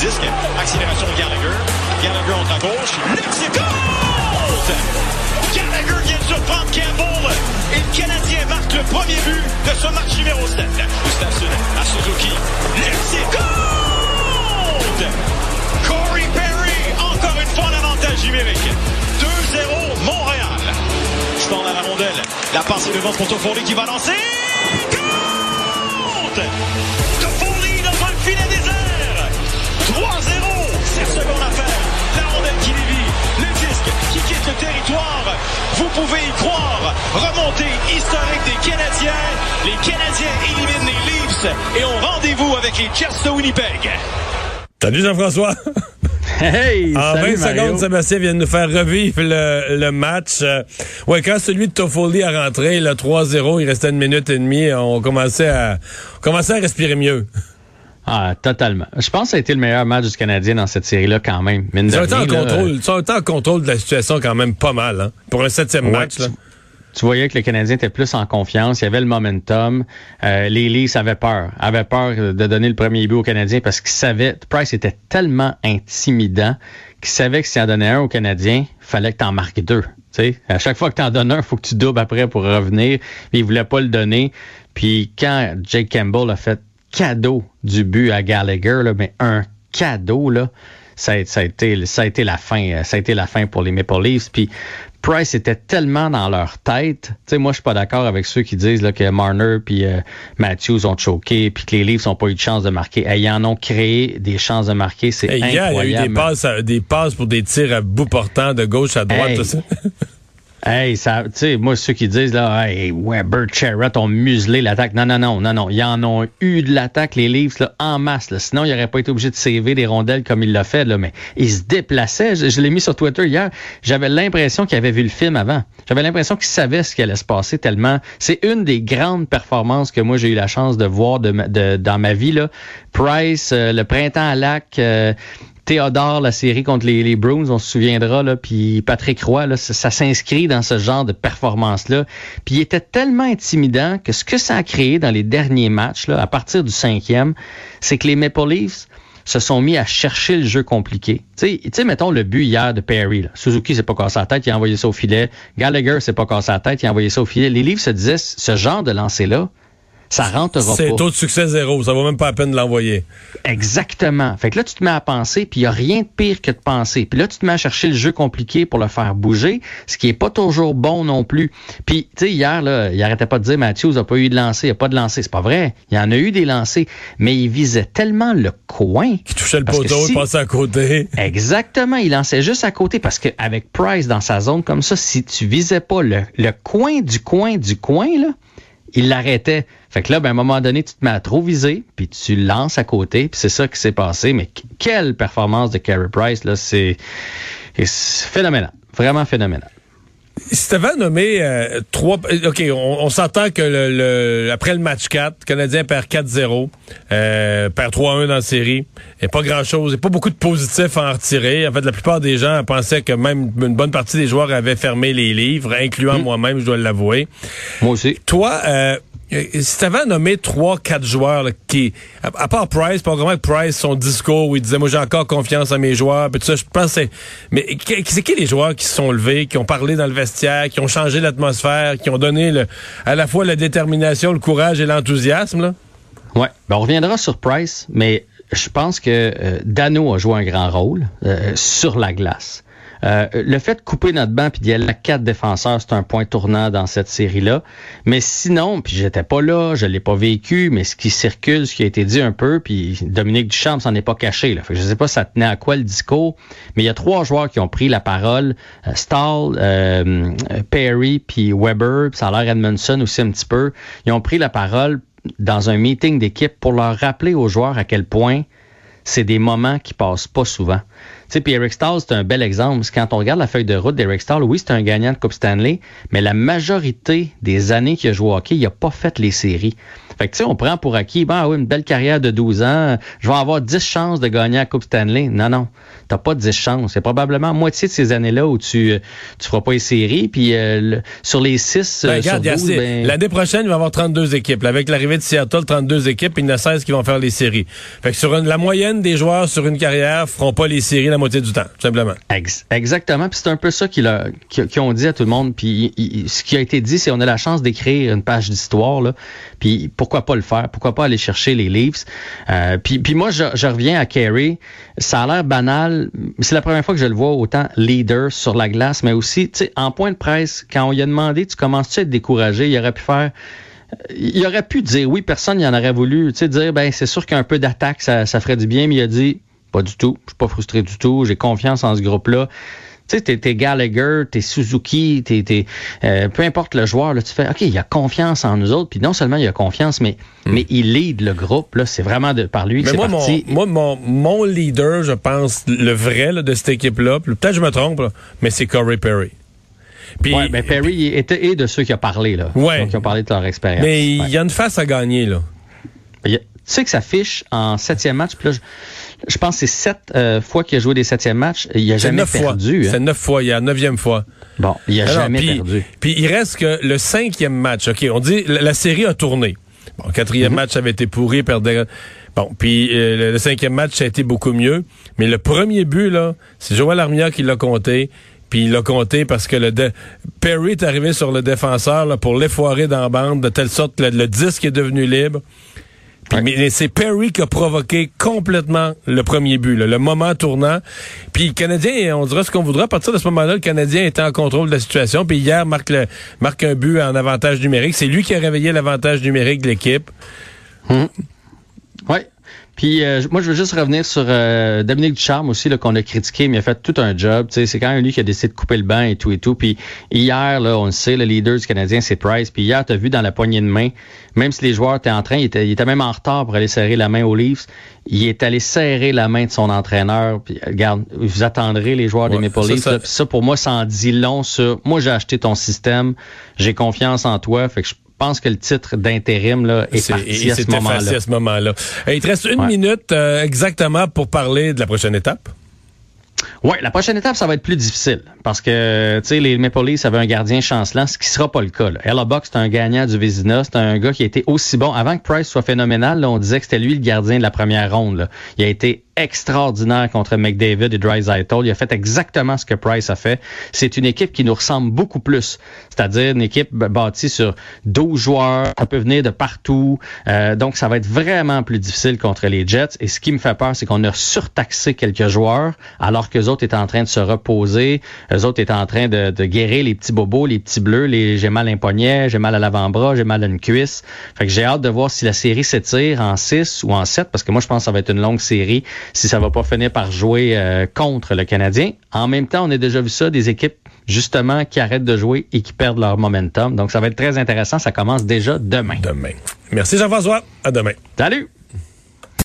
disque. Accélération de Gallagher. Gallagher entre à gauche. Le Gallagher vient de surprendre Campbell. Et le Canadien marque le premier but de ce match numéro 7. Gustafsson à Suzuki. Le Corey Perry, encore une fois en avantage numérique. 2-0 Montréal. Stand à la rondelle. La passe est devant pour Toffoli qui va lancer. Compte! Pouvez y croire. Remontée historique des Canadiens. Les Canadiens éliminent les Leafs et ont rendez-vous avec les Jets de Winnipeg. Salut Jean-François. Hey, en salut 20 Mario. secondes, Sébastien vient de nous faire revivre le, le match. Euh, ouais, quand celui de Toffoli a rentré, le 3-0, il restait une minute et demie, on commençait à, on commençait à respirer mieux. Ah, totalement. Je pense que ça a été le meilleur match du Canadien dans cette série-là quand même. Mine Ils ont été en contrôle, ils ont été en contrôle de la situation quand même pas mal, hein, pour un septième Ouais, match. Là. tu, tu voyais que le Canadien était plus en confiance, il y avait le momentum. Euh, les Leafs avaient peur, avaient peur de donner le premier but au Canadien parce qu'ils savaient, Price était tellement intimidant qu'ils savaient que s'il en donnait un au Canadien, fallait que tu en marques deux. Tu sais, à chaque fois que tu en donnes un, il faut que tu doubles après pour revenir. Puis il voulait pas le donner. Puis quand Jake Campbell a fait cadeau du but à Gallagher, là, mais un cadeau, là, ça a, ça a été, ça a été la fin. euh, Ça a été la fin pour les Maple Leafs. Puis Price était tellement dans leur tête. Tu sais, moi, je suis pas d'accord avec ceux qui disent là, que Marner puis euh, Matthews ont choqué puis que les Leafs n'ont pas eu de chance de marquer. Hey, ils en ont créé des chances de marquer. C'est Hey, hier, incroyable. il y a eu des passes, à- des passes pour des tirs à bout portant de gauche à droite, Hey. tout ça. Hey, ça, tu sais, moi, ceux qui disent, là, hey, Weber, Charrett ont muselé l'attaque. Non, non, non, non, non. Ils en ont eu de l'attaque, les Leafs, là, en masse, là. Sinon, ils n'auraient pas été obligés de sauver des rondelles comme il l'a fait, là. Mais ils se déplaçaient. Je, je l'ai mis sur Twitter hier. J'avais l'impression qu'ils avaient vu le film avant. J'avais l'impression qu'ils savaient ce qui allait se passer tellement. C'est une des grandes performances que moi, j'ai eu la chance de voir de, de- dans ma vie, là. Price, euh, le printemps à lac, euh, Théodore, la série contre les, les Bruins, on se souviendra, là, puis Patrick Roy, ça, s'inscrit dans ce genre de performance-là. Puis il était tellement intimidant que ce que ça a créé dans les derniers matchs, là, à partir du cinquième, c'est que les Maple Leafs se sont mis à chercher le jeu compliqué. Tu sais- mettons le but hier de Perry. Là. Suzuki s'est pas cassé la tête, il a envoyé ça au filet. Gallagher s'est pas cassé la tête, il a envoyé ça au filet. Les Leafs se disaient, ce genre de lancer-là, ça rentrera C'est pas. taux de succès zéro, ça vaut même pas la peine de l'envoyer. Exactement. Fait que là, tu te mets à penser, puis il n'y a rien de pire que de penser. Puis là, tu te mets à chercher le jeu compliqué pour le faire bouger, ce qui est pas toujours bon non plus. Puis, tu sais, hier, là, il arrêtait pas de dire Matthews n'a pas eu de lancer, il n'y a pas de lancer. C'est pas vrai. Il y en a eu des lancers, mais il visait tellement le coin. Qui touchait le poteau, si- il passait à côté. Exactement, il lançait juste à côté parce qu'avec Price dans sa zone comme ça, si tu visais pas le, le coin du coin du coin, là, il l'arrêtait. Fait que là, ben, à un moment donné, tu te mets à trop viser, puis tu lances à côté, puis c'est ça qui s'est passé. Mais qu- quelle performance de Carey Price, là, c'est phénoménal. Vraiment phénoménal. Si t'avais nommé euh, trois... euh, OK, on, on s'entend que le, le- après le match 4, le Canadien perd 4-0, euh, perd 3-1 dans la série. A pas grand-chose, a pas beaucoup de positifs à en retirer. En fait, la plupart des gens pensaient que même une bonne partie des joueurs avaient fermé les livres, incluant moi-même, je dois l'avouer. Moi aussi. Toi, euh, si t'avais à nommer trois, quatre joueurs là, qui, à, part Price, pas vraiment Price, son discours où il disait moi j'ai encore confiance en mes joueurs, puis tout ça, je c'est- mais c'est qui les joueurs qui se sont levés, qui ont parlé dans le vestiaire, qui ont changé l'atmosphère, qui ont donné à la fois la détermination, le courage et l'enthousiasme? Ouais. Ben, on reviendra sur Price, mais je pense que euh, Dano a joué un grand rôle euh, sur la glace. Euh, le fait de couper notre banc puis d'y aller à quatre défenseurs, c'est un point tournant dans cette série-là. Mais sinon, puis j'étais pas là, je l'ai pas vécu, mais ce qui circule, ce qui a été dit un peu, puis Dominique Duchamp s'en est pas caché. Là. Fait que je sais pas ça tenait à quoi le discours, mais il y a trois joueurs qui ont pris la parole. Euh, Stahl, euh, Perry, puis Weber, puis ça a Edmondson aussi un petit peu. Ils ont pris la parole dans un meeting d'équipe pour leur rappeler aux joueurs à quel point c'est des moments qui passent pas souvent. Sais, puis Eric Stahl, c'est un bel exemple. Quand on regarde la feuille de route d'Eric Stahl, oui, c'est un gagnant de Coupe Stanley, mais la majorité des années qu'il a joué au hockey, il n'a pas fait les séries. Fait que, tu sais, on prend pour acquis, ben oui, une belle carrière de 12 ans, je vais avoir 10 chances de gagner la Coupe Stanley. Non, non, t'as pas 10 chances. C'est probablement moitié de ces années-là où tu tu feras pas les séries, puis euh, sur les 6 ben, sur 12, ben... L'année prochaine, il va y avoir 32 équipes. avec l'arrivée de Seattle, 32 équipes, il y en a 16 qui vont faire les séries. Fait que sur une, la moyenne des joueurs sur une carrière feront pas les séries la moitié du temps, simplement. exactement, puis c'est un peu ça qu'ils ont dit à tout le monde, puis ce qui a été dit, c'est on a la chance d'écrire une page d'histoire, puis pourquoi pas le faire? Pourquoi pas aller chercher les Leafs? Euh, puis, moi, je, reviens à Carey. Ça a l'air banal. C'est la première fois que je le vois autant leader sur la glace, mais aussi, tu sais, en point de presse, quand on lui a demandé, tu commences-tu à être découragé? Il aurait pu faire il aurait pu dire oui, personne n'y en aurait voulu. Tu sais, dire ben c'est sûr qu'un peu d'attaque, ça, ça ferait du bien, mais il a dit pas du tout. Je suis pas frustré du tout. J'ai confiance en ce groupe-là tu sais, t'es, Gallagher, t'es Suzuki, t'es, euh, peu importe le joueur, là, tu fais, OK, il a confiance en nous autres, puis non seulement il a confiance, mais, hmm. mais il lead le groupe, là, c'est vraiment de, par lui que c'est moi, parti. Mon, moi, mon, mon leader, je pense, le vrai là, de cette équipe-là, peut-être je me trompe, mais c'est Corey Perry. Puis, ouais, ben Perry était de ceux qui ont parlé, là. Ouais. qui ont parlé de leur expérience. Mais il y a une face à gagner, là. Sais que ça fiche en septième match, puis là, je pense que c'est sept euh, fois qu'il a joué des septièmes matchs. Il a jamais perdu. Hein. C'est neuf fois. Il y a neuvième fois. Bon, il a jamais perdu. Puis il reste que le cinquième match. OK, on dit la, série a tourné. Bon, le quatrième mm-hmm. match avait été pourri, perdait. Bon, puis euh, le, cinquième match, ça a été beaucoup mieux. Mais le premier but, là, c'est Joël Armia qui l'a compté. Puis il l'a compté parce que le Perry est arrivé sur le défenseur là, pour l'effoirer dans la bande, de telle sorte que le disque est devenu libre. Mais c'est Perry qui a provoqué complètement le premier but, le moment tournant. Puis le Canadien, on dirait ce qu'on voudra. À partir de ce moment-là, le Canadien était en contrôle de la situation. Puis hier, marque, le, marque un but en avantage numérique. C'est lui qui a réveillé l'avantage numérique de l'équipe. Hum. Oui, puis euh, moi, je veux juste revenir sur euh, Dominique Ducharme aussi, qu'on a critiqué, mais il a fait tout un job. C'est quand même lui qui a décidé de couper le banc et tout et tout. Puis hier, là, on le sait, le leader du Canadien, c'est Price. Puis hier, tu as vu dans la poignée de main, même si les joueurs étaient en train, il était, il était même en retard pour aller serrer la main aux Leafs, il est allé serrer la main de son entraîneur. Puis regarde, vous attendrez les joueurs des Maple Leafs. Ça, ça, pour moi, ça en dit long sur moi, j'ai acheté ton système, j'ai confiance en toi. Fait que je pense que le titre d'intérim là est, parti à ce moment-là. à ce moment-là. il te reste une minute euh, exactement pour parler de la prochaine étape. Oui, la prochaine étape, ça va être plus difficile parce que, tu sais, les Maple Leafs avaient un gardien chancelant, ce qui sera pas le cas. Là. Ella Buck, c'est un gagnant du Vézina, c'est un gars qui a été aussi bon. Avant que Price soit phénoménal, on disait que c'était lui le gardien de la première ronde. Il a été extraordinaire contre McDavid et Drysdale. Il a fait exactement ce que Price a fait. C'est une équipe qui nous ressemble beaucoup plus. C'est-à-dire une équipe bâtie sur 12 joueurs. Ça peut venir de partout. Euh, donc, ça va être vraiment plus difficile contre les Jets. Et ce qui me fait peur, c'est qu'on a surtaxé quelques joueurs alors que les autres étaient en train de se reposer. Les autres étaient en train de, de guérir les petits bobos, les petits bleus, les j'ai mal à un poignet, j'ai mal à l'avant-bras, j'ai mal à une cuisse. Fait que j'ai hâte de voir si la série s'étire en 6 ou en 7 parce que moi, je pense que ça va être une longue série si ça va pas finir par jouer euh, contre le Canadien. En même temps, on a déjà vu ça, des équipes justement qui arrêtent de jouer et qui perdent leur momentum. Donc ça va être très intéressant. Ça commence déjà demain. Demain. Merci Jean-François. À demain. Salut.